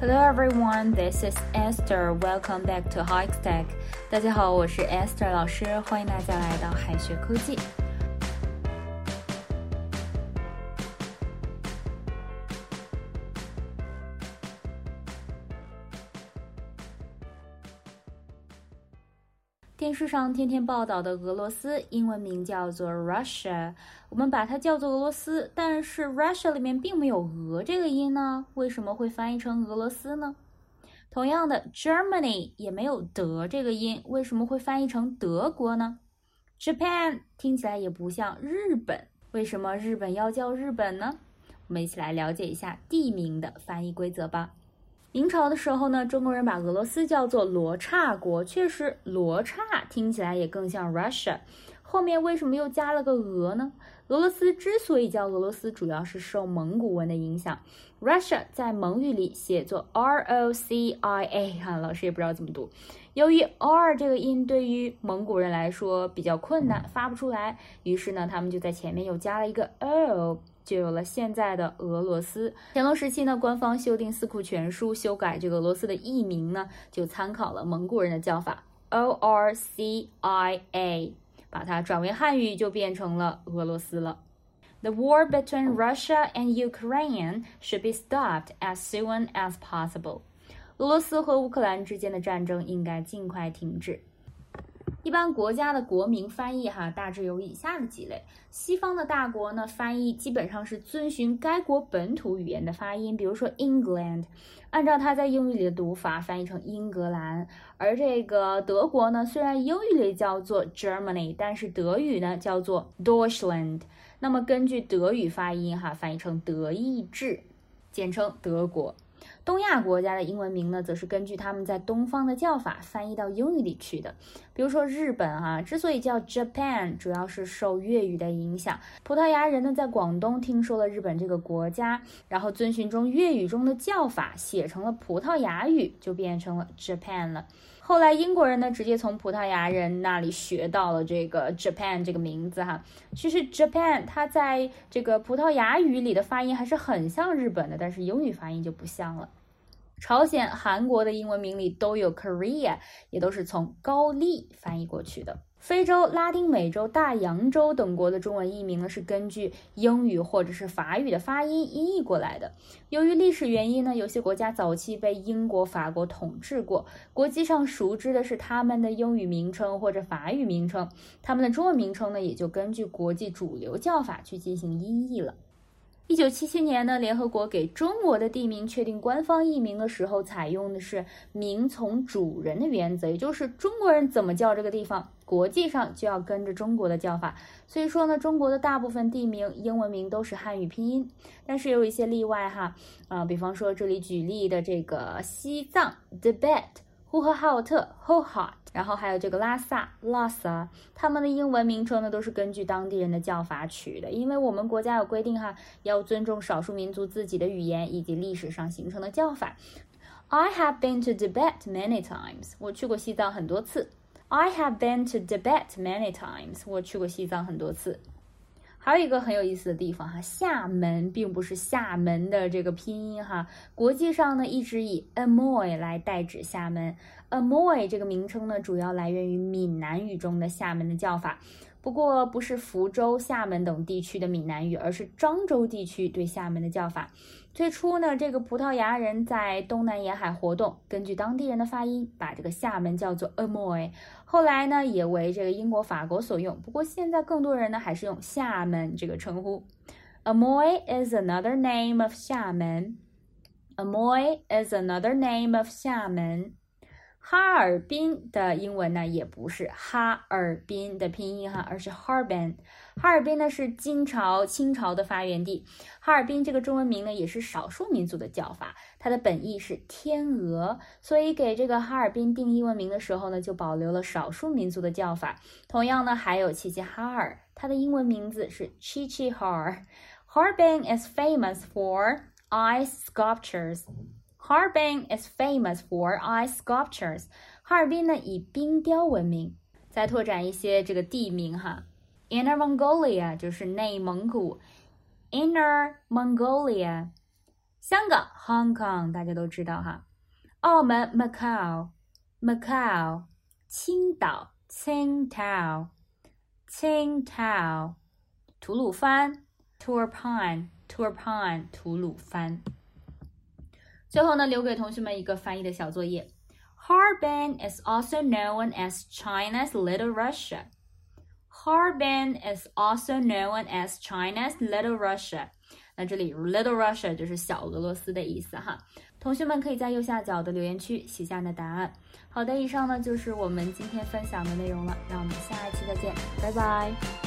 Hello everyone, this is Esther. Welcome back to Hiketech. 大家好，我是 Esther 老师，欢迎大家来到海学科技。 电视上天天报道的俄罗斯，英文名叫做 Russia，我们把它叫做俄罗斯，但是 Russia 里面并没有俄这个音呢，为什么会翻译成俄罗斯呢？同样的，Germany 也没有德这个音，为什么会翻译成德国呢？Japan 听起来也不像日本，为什么日本要叫日本呢？我们一起来了解一下地名的翻译规则吧。明朝的时候呢，中国人把俄罗斯叫做罗刹国，确实罗刹听起来也更像 Russia。后面为什么又加了个俄呢？俄罗斯之所以叫俄罗斯，主要是受蒙古文的影响。Russia 在蒙语里写作 R O C I A，哈，老师也不知道怎么读。由于 R 这个音对于蒙古人来说比较困难，发不出来，于是呢，他们就在前面又加了一个 O。就有了现在的俄罗斯。乾隆时期呢，官方修订《四库全书》，修改这个俄罗斯的译名呢，就参考了蒙古人的叫法 O R C I A，把它转为汉语就变成了俄罗斯了。The war between Russia and Ukraine should be stopped as soon as possible。俄罗斯和乌克兰之间的战争应该尽快停止。一般国家的国名翻译哈，大致有以下的几类。西方的大国呢，翻译基本上是遵循该国本土语言的发音，比如说 England，按照它在英语里的读法翻译成英格兰。而这个德国呢，虽然英语里叫做 Germany，但是德语呢叫做 Deutschland。那么根据德语发音哈，翻译成德意志，简称德国。东亚国家的英文名呢，则是根据他们在东方的叫法翻译到英语里去的。比如说日本啊，之所以叫 Japan，主要是受粤语的影响。葡萄牙人呢，在广东听说了日本这个国家，然后遵循中粤语中的叫法，写成了葡萄牙语，就变成了 Japan 了。后来英国人呢，直接从葡萄牙人那里学到了这个 Japan 这个名字哈。其实 Japan 它在这个葡萄牙语里的发音还是很像日本的，但是英语发音就不像了。朝鲜、韩国的英文名里都有 Korea，也都是从高丽翻译过去的。非洲、拉丁美洲、大洋洲等国的中文译名呢，是根据英语或者是法语的发音音译过来的。由于历史原因呢，有些国家早期被英国、法国统治过，国际上熟知的是他们的英语名称或者法语名称，他们的中文名称呢，也就根据国际主流叫法去进行音译了。一九七七年呢，联合国给中国的地名确定官方译名的时候，采用的是名从主人的原则，也就是中国人怎么叫这个地方，国际上就要跟着中国的叫法。所以说呢，中国的大部分地名英文名都是汉语拼音，但是有一些例外哈，啊，比方说这里举例的这个西藏，Tibet。呼和浩特 h o h a t 然后还有这个拉萨 Lhasa，他们的英文名称呢都是根据当地人的叫法取的，因为我们国家有规定哈，要尊重少数民族自己的语言以及历史上形成的叫法。I have been to Tibet many times，我去过西藏很多次。I have been to Tibet many times，我去过西藏很多次。还有一个很有意思的地方哈，厦门并不是厦门的这个拼音哈，国际上呢一直以 Amoy 来代指厦门。Amoy 这个名称呢，主要来源于闽南语中的厦门的叫法。不过不是福州、厦门等地区的闽南语，而是漳州地区对厦门的叫法。最初呢，这个葡萄牙人在东南沿海活动，根据当地人的发音，把这个厦门叫做 Amoy。后来呢，也为这个英国、法国所用。不过现在更多人呢，还是用厦门这个称呼。Amoy is another name of 厦门。Amoy is another name of 厦门。哈尔滨的英文呢，也不是哈尔滨的拼音哈，而是 Harbin。哈尔滨呢是金朝、清朝的发源地。哈尔滨这个中文名呢，也是少数民族的叫法，它的本意是天鹅，所以给这个哈尔滨定英文名的时候呢，就保留了少数民族的叫法。同样呢，还有齐齐哈尔，它的英文名字是 Qiqihar。Harbin is famous for ice sculptures。Harbin is famous for ice sculptures。哈尔滨呢以冰雕闻名。再拓展一些这个地名哈，Inner Mongolia 就是内蒙古，Inner Mongolia。 香港 Hong Kong 大家都知道哈。澳门 Macau，Macau。青岛 Qingdao。Qingdao。吐鲁番 Turpan，Turpan。吐鲁番。 最后呢，留给同学们一个翻译的小作业。Harbin is also known as China's Little Russia. Harbin is also known as China's Little Russia. 那这里 Little Russia 就是小俄罗斯的意思哈。同学们可以在右下角的留言区写下你的答案。好的，以上呢就是我们今天分享的内容了，让我们下一期再见，拜拜。